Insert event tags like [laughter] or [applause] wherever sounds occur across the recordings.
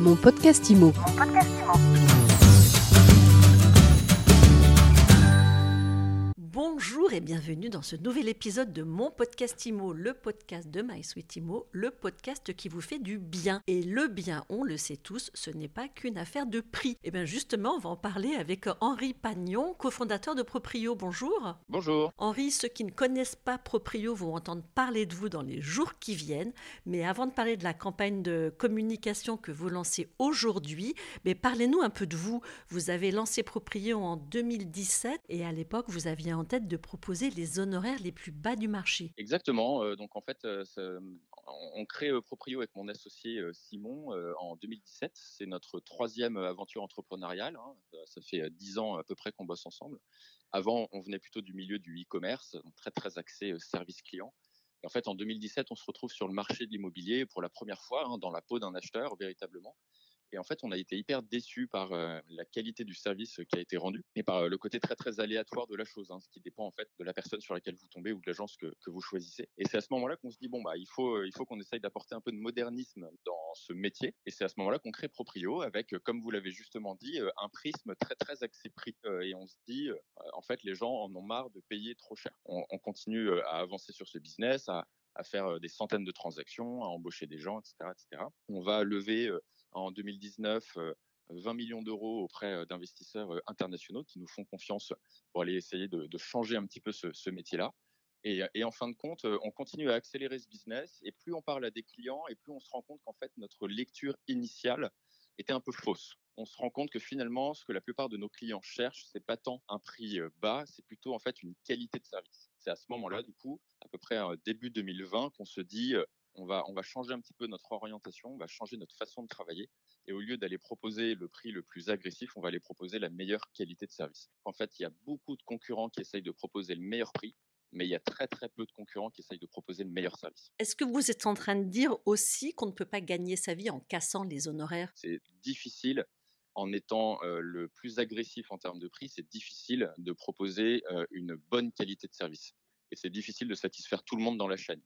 Mon podcast IMO. Bonjour et bienvenue dans ce nouvel épisode de mon podcast IMO, le podcast de My Sweet IMO, le podcast qui vous fait du bien. Et le bien, on le sait tous, ce n'est pas qu'une affaire de prix. Et bien justement, on va en parler avec Henri Pagnon, cofondateur de Proprio. Bonjour. Bonjour. Henri, ceux qui ne connaissent pas Proprio vont entendre parler de vous dans les jours qui viennent. Mais avant de parler de la campagne de communication que vous lancez aujourd'hui, mais parlez-nous un peu de vous. Vous avez lancé Proprio en 2017 et à l'époque, vous aviez en tête de proposer les honoraires les plus bas du marché. Exactement. euh, donc en fait, euh, on crée euh, Proprio avec mon associé Simon en 2017. C'est notre troisième aventure entrepreneuriale. hein. Ça fait dix ans à peu près qu'on bosse ensemble. Avant, on venait plutôt du milieu du e-commerce, très très axé service client. Et en fait, en 2017, on se retrouve sur le marché de l'immobilier pour la première fois, hein, dans la peau d'un acheteur véritablement. Et en fait, on a été hyper déçus par euh, la qualité du service qui a été rendu et par euh, le côté très très aléatoire de la chose, hein, ce qui dépend en fait de la personne sur laquelle vous tombez ou de l'agence que, vous choisissez. Et c'est à ce moment-là qu'on se dit bon bah il faut euh, il faut qu'on essaye d'apporter un peu de modernisme dans ce métier. Et c'est à ce moment-là qu'on crée Proprio avec, euh, comme vous l'avez justement dit, euh, un prisme très très axé prix. Euh, et on se dit euh, en fait les gens en ont marre de payer trop cher. On, on continue euh, à avancer sur ce business, à à faire euh, des centaines de transactions, à embaucher des gens, etc. etc. On va lever euh, en 2019 euh, 20 millions d'euros auprès euh, d'investisseurs euh, internationaux qui nous font confiance pour aller essayer de, changer un petit peu ce, métier-là. Et, et en fin de compte, euh, on continue à accélérer ce business et plus on parle à des clients et plus on se rend compte qu'en fait notre lecture initiale était un peu fausse. On se rend compte que finalement, ce que la plupart de nos clients cherchent, c'est pas tant un prix euh, bas, c'est plutôt en fait une qualité de service. C'est à ce moment-là, du coup, à peu près euh, début 2020, qu'on se dit euh, on va, on va changer un petit peu notre orientation, on va changer notre façon de travailler. Et au lieu d'aller proposer le prix le plus agressif, on va aller proposer la meilleure qualité de service. En fait, il y a beaucoup de concurrents qui essayent de proposer le meilleur prix, mais il y a très très peu de concurrents qui essayent de proposer le meilleur service. Est-ce que vous êtes en train de dire aussi qu'on ne peut pas gagner sa vie en cassant les honoraires? C'est difficile en étant euh, le plus agressif en termes de prix, c'est difficile de proposer euh, une bonne qualité de service. Et c'est difficile de satisfaire tout le monde dans la chaîne.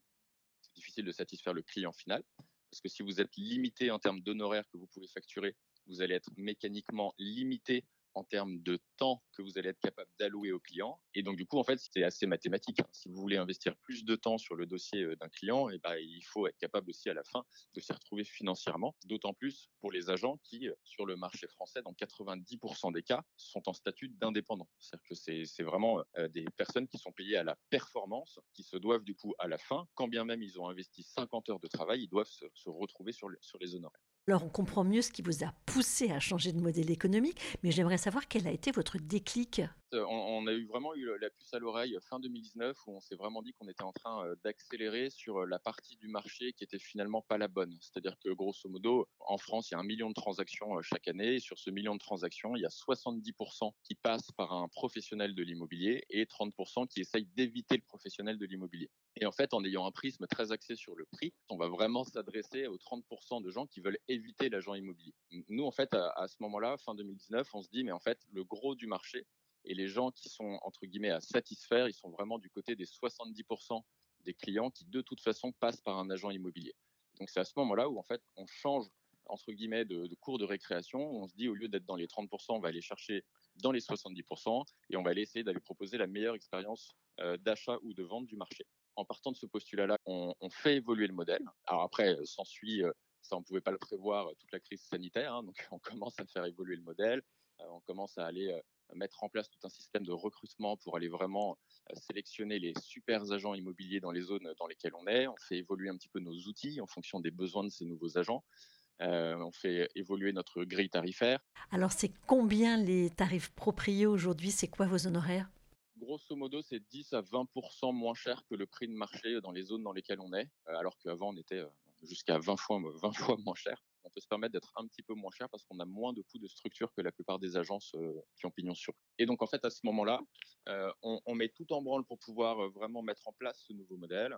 De satisfaire le client final, parce que si vous êtes limité en termes d'honoraires que vous pouvez facturer, vous allez être mécaniquement limité en termes de temps que vous allez être capable d'allouer au client. Et donc, du coup, en fait, c'est assez mathématique. hein. Si vous voulez investir plus de temps sur le dossier euh, d'un client, et ben, il faut être capable aussi à la fin de s'y retrouver financièrement. D'autant plus pour les agents qui, euh, sur le marché français, dans 90% des cas, sont en statut d'indépendant. C'est-à-dire que c'est vraiment euh, des personnes qui sont payées à la performance, qui se doivent du coup à la fin, quand bien même ils ont investi 50 heures de travail, ils doivent se, se retrouver sur, le- sur les honoraires. Alors on comprend mieux ce qui vous a poussé à changer de modèle économique, mais j'aimerais savoir quel a été votre déclic. On, a eu vraiment eu la puce à l'oreille fin 2019 où on s'est vraiment dit qu'on était en train euh, d'accélérer sur euh, la partie du marché qui était finalement pas la bonne. C'est-à-dire que grosso modo, en France, il y a un million de transactions euh, chaque année sur ce million de transactions, il y a 70% qui passent par un professionnel de l'immobilier et 30% qui essayent d'éviter le professionnel de l'immobilier. Et en fait, en ayant un prisme très axé sur le prix, on va vraiment s'adresser aux 30% de gens qui veulent éviter l'agent immobilier. Nous, en fait, à ce moment-là, fin 2019, on se dit, mais en fait, le gros du marché, et les gens qui sont, entre guillemets, à satisfaire, ils sont vraiment du côté des 70% des clients qui, de toute façon, passent par un agent immobilier. Donc, c'est à ce moment-là où, en fait, on change, entre guillemets, de, cours de récréation. On se dit, au lieu d'être dans les 30%, on va aller chercher dans les 70% et on va aller essayer d'aller proposer la meilleure expérience euh, d'achat ou de vente du marché. En partant de ce postulat-là, on, fait évoluer le modèle. Alors après, euh, s'ensuit, euh, ça on ne pouvait pas le prévoir, toute la crise sanitaire. hein, donc [laughs] on commence à faire évoluer le modèle. On commence à aller mettre en place tout un système de recrutement pour aller vraiment euh, sélectionner les super agents immobiliers dans les zones dans lesquelles on est. On fait évoluer un petit peu nos outils en fonction des besoins de ces nouveaux agents. Euh, on fait évoluer notre grille tarifaire. Alors c'est combien les tarifs proprio aujourd'hui? C'est quoi vos honoraires? Grosso modo, c'est 10 à 20% moins cher que le prix de marché dans les zones dans lesquelles on est, euh, alors qu'avant on était jusqu'à 20 fois, 20 fois moins cher. On peut se permettre d'être un petit peu moins cher parce qu'on a moins de coûts de structure que la plupart des agences euh, qui ont pignon sur. Et donc en fait, à ce moment-là, euh, on, met tout en branle pour pouvoir euh, vraiment mettre en place ce nouveau modèle.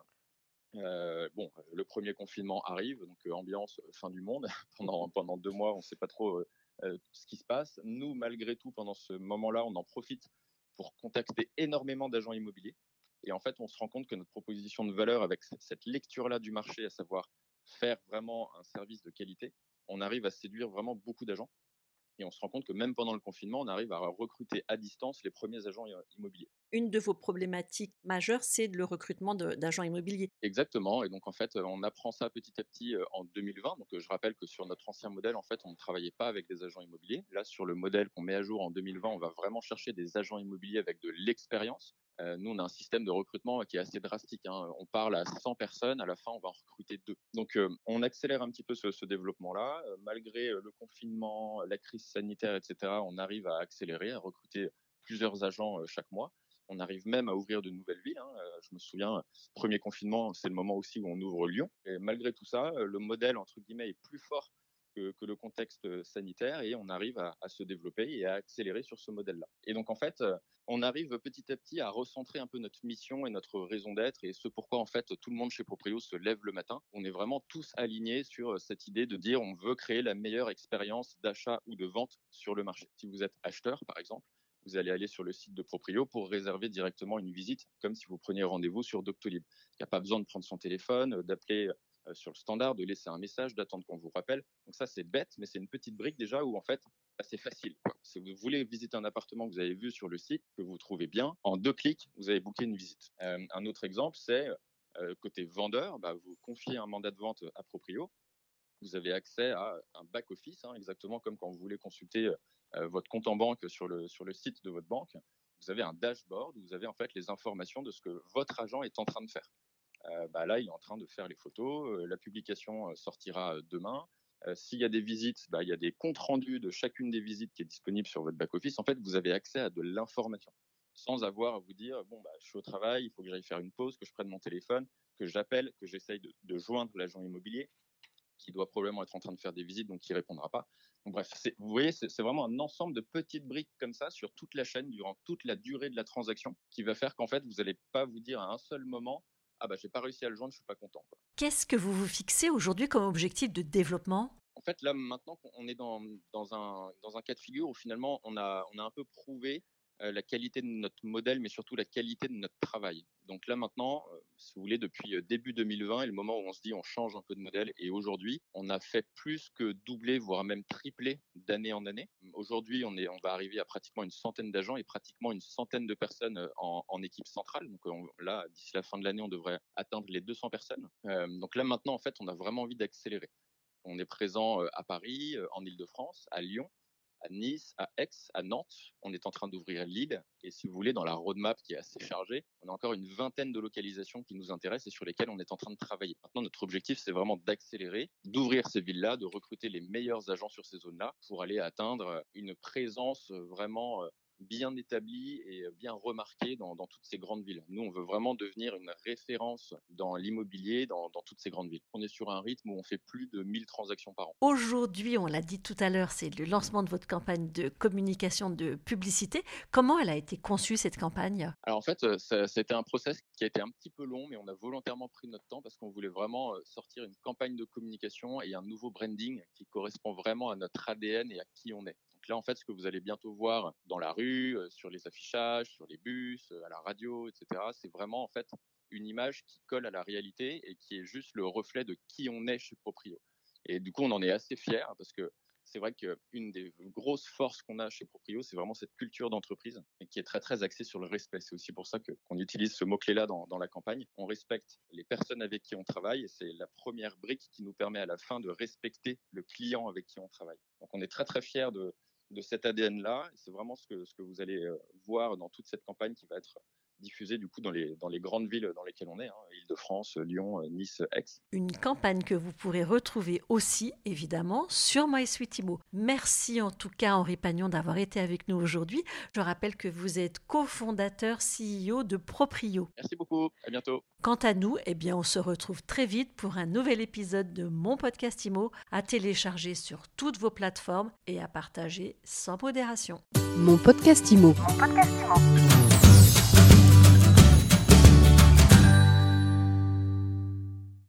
Bon, le premier confinement arrive, donc ambiance fin du monde. [laughs] pendant, pendant deux mois, on ne sait pas trop ce qui se passe. Nous, malgré tout, pendant ce moment-là, on en profite pour contacter énormément d'agents immobiliers. Et en fait, on se rend compte que notre proposition de valeur avec cette lecture-là du marché, à savoir faire vraiment un service de qualité, on arrive à séduire vraiment beaucoup d'agents. Et on se rend compte que même pendant le confinement, on arrive à recruter à distance les premiers agents immobiliers. Une de vos problématiques majeures, c'est le recrutement d'agents immobiliers. Exactement. Et donc, en fait, on apprend ça petit à petit en 2020. Donc, je rappelle que sur notre ancien modèle, en fait, on ne travaillait pas avec des agents immobiliers. Là, sur le modèle qu'on met à jour en 2020, on va vraiment chercher des agents immobiliers avec de l'expérience. Nous, on a un système de recrutement qui est assez drastique. Hein. On parle à 100 personnes, à la fin, on va en recruter deux. Donc, on accélère un petit peu ce, développement-là. Malgré le confinement, la crise sanitaire, etc., on arrive à accélérer, à recruter plusieurs agents chaque mois. On arrive même à ouvrir de nouvelles villes. Hein. Je me souviens, premier confinement, c'est le moment aussi où on ouvre Lyon. Et malgré tout ça, le modèle, entre guillemets, est plus fort que, le contexte sanitaire et on arrive à, se développer et à accélérer sur ce modèle-là. Et donc en fait, on arrive petit à petit à recentrer un peu notre mission et notre raison d'être et ce pourquoi en fait tout le monde chez Proprio se lève le matin. On est vraiment tous alignés sur cette idée de dire on veut créer la meilleure expérience d'achat ou de vente sur le marché. Si vous êtes acheteur par exemple, vous allez aller sur le site de Proprio pour réserver directement une visite, comme si vous preniez rendez-vous sur Doctolib. Il n'y a pas besoin de prendre son téléphone, d'appeler euh, sur le standard, de laisser un message, d'attendre qu'on vous rappelle. Donc ça, c'est bête, mais c'est une petite brique déjà où en fait, c'est facile. Si vous voulez visiter un appartement que vous avez vu sur le site, que vous trouvez bien, en deux clics, vous avez booké une visite. Euh, un autre exemple, c'est euh, côté vendeur, bah, vous confiez un mandat de vente à Proprio, vous avez accès à un back-office, hein, exactement comme quand vous voulez consulter votre compte en banque sur le, sur le site de votre banque. Vous avez un dashboard où vous avez en fait les informations de ce que votre agent est en train de faire. Euh, bah là, il est en train de faire les photos. Euh, la publication euh, sortira demain. S'il y a des visites, bah, il y a des comptes rendus de chacune des visites qui est disponible sur votre back-office. En fait, vous avez accès à de l'information sans avoir à vous dire bon, bah, je suis au travail, il faut que j'aille faire une pause, que je prenne mon téléphone, que j'appelle, que j'essaye de, joindre l'agent immobilier qui doit probablement être en train de faire des visites, donc qui répondra pas. Donc, bref, vous voyez, c'est vraiment un ensemble de petites briques comme ça sur toute la chaîne durant toute la durée de la transaction qui va faire qu'en fait, vous n'allez pas vous dire à un seul moment ah bah j'ai pas réussi à le joindre, je suis pas content. Qu'est-ce que vous vous fixez aujourd'hui comme objectif de développement? En fait, là maintenant, on est dans, dans, un, dans un cas de figure où finalement on a, on a un peu prouvé la qualité de notre modèle, mais surtout la qualité de notre travail. Donc là maintenant, euh, si vous voulez, depuis euh, début 2020 et le moment où on se dit on change un peu de modèle, et aujourd'hui, on a fait plus que doubler, voire même tripler d'année en année. Aujourd'hui, on, on va arriver à pratiquement une centaine d'agents et pratiquement une centaine de personnes en, équipe centrale. Donc là, d'ici la fin de l'année, on devrait atteindre les 200 personnes. donc là maintenant, en fait, on a vraiment envie d'accélérer. On est présent à Paris, en Ile-de-France, à Lyon, à Nice, à Aix, à Nantes. On est en train d'ouvrir Lille. Et si vous voulez, dans la roadmap qui est assez chargée, on a encore une vingtaine de localisations qui nous intéressent et sur lesquelles on est en train de travailler. Maintenant, notre objectif, c'est vraiment d'accélérer, d'ouvrir ces villes-là, de recruter les meilleurs agents sur ces zones-là pour aller atteindre une présence vraiment euh, bien établi et bien remarqué dans, toutes ces grandes villes. Nous, on veut vraiment devenir une référence dans l'immobilier dans, toutes ces grandes villes. On est sur un rythme où on fait plus de 1000 transactions par an. Aujourd'hui, on l'a dit tout à l'heure, c'est le lancement de votre campagne de communication de publicité. Comment elle a été conçue, cette campagne? Alors en fait, ça, ça a été un process qui a été un petit peu long, mais on a volontairement pris notre temps parce qu'on voulait vraiment sortir une campagne de communication et un nouveau branding qui correspond vraiment à notre ADN et à qui on est là, en fait, ce que vous allez bientôt voir dans la rue, euh, sur les affichages, sur les bus, euh, à la radio, etc., c'est vraiment en fait une image qui colle à la réalité et qui est juste le reflet de qui on est chez Proprio. Et du coup, on en est assez fiers parce que c'est vrai qu'une des grosses forces qu'on a chez Proprio, c'est vraiment cette culture d'entreprise qui est très très axée sur le respect. C'est aussi pour ça qu'on utilise ce mot-clé-là dans, dans, la campagne. On respecte les personnes avec qui on travaille et c'est la première brique qui nous permet à la fin de respecter le client avec qui on travaille. Donc on est très très fiers de, de cet ADN-là. C'est vraiment ce que, ce que vous allez euh, voir dans toute cette campagne qui va être diffusée du coup dans les, dans les grandes villes dans lesquelles on est, hein, Île-de-France, Lyon, Nice, Aix. Une campagne que vous pourrez retrouver aussi évidemment sur MySweetImo. Merci en tout cas Henri Pagnon d'avoir été avec nous aujourd'hui. Je rappelle que vous êtes cofondateur CEO de Proprio. Merci beaucoup, à bientôt. Quant à nous, eh bien, on se retrouve très vite pour un nouvel épisode de mon podcast IMO à télécharger sur toutes vos plateformes et à partager sans modération. Mon podcast IMO. Mon podcast IMO.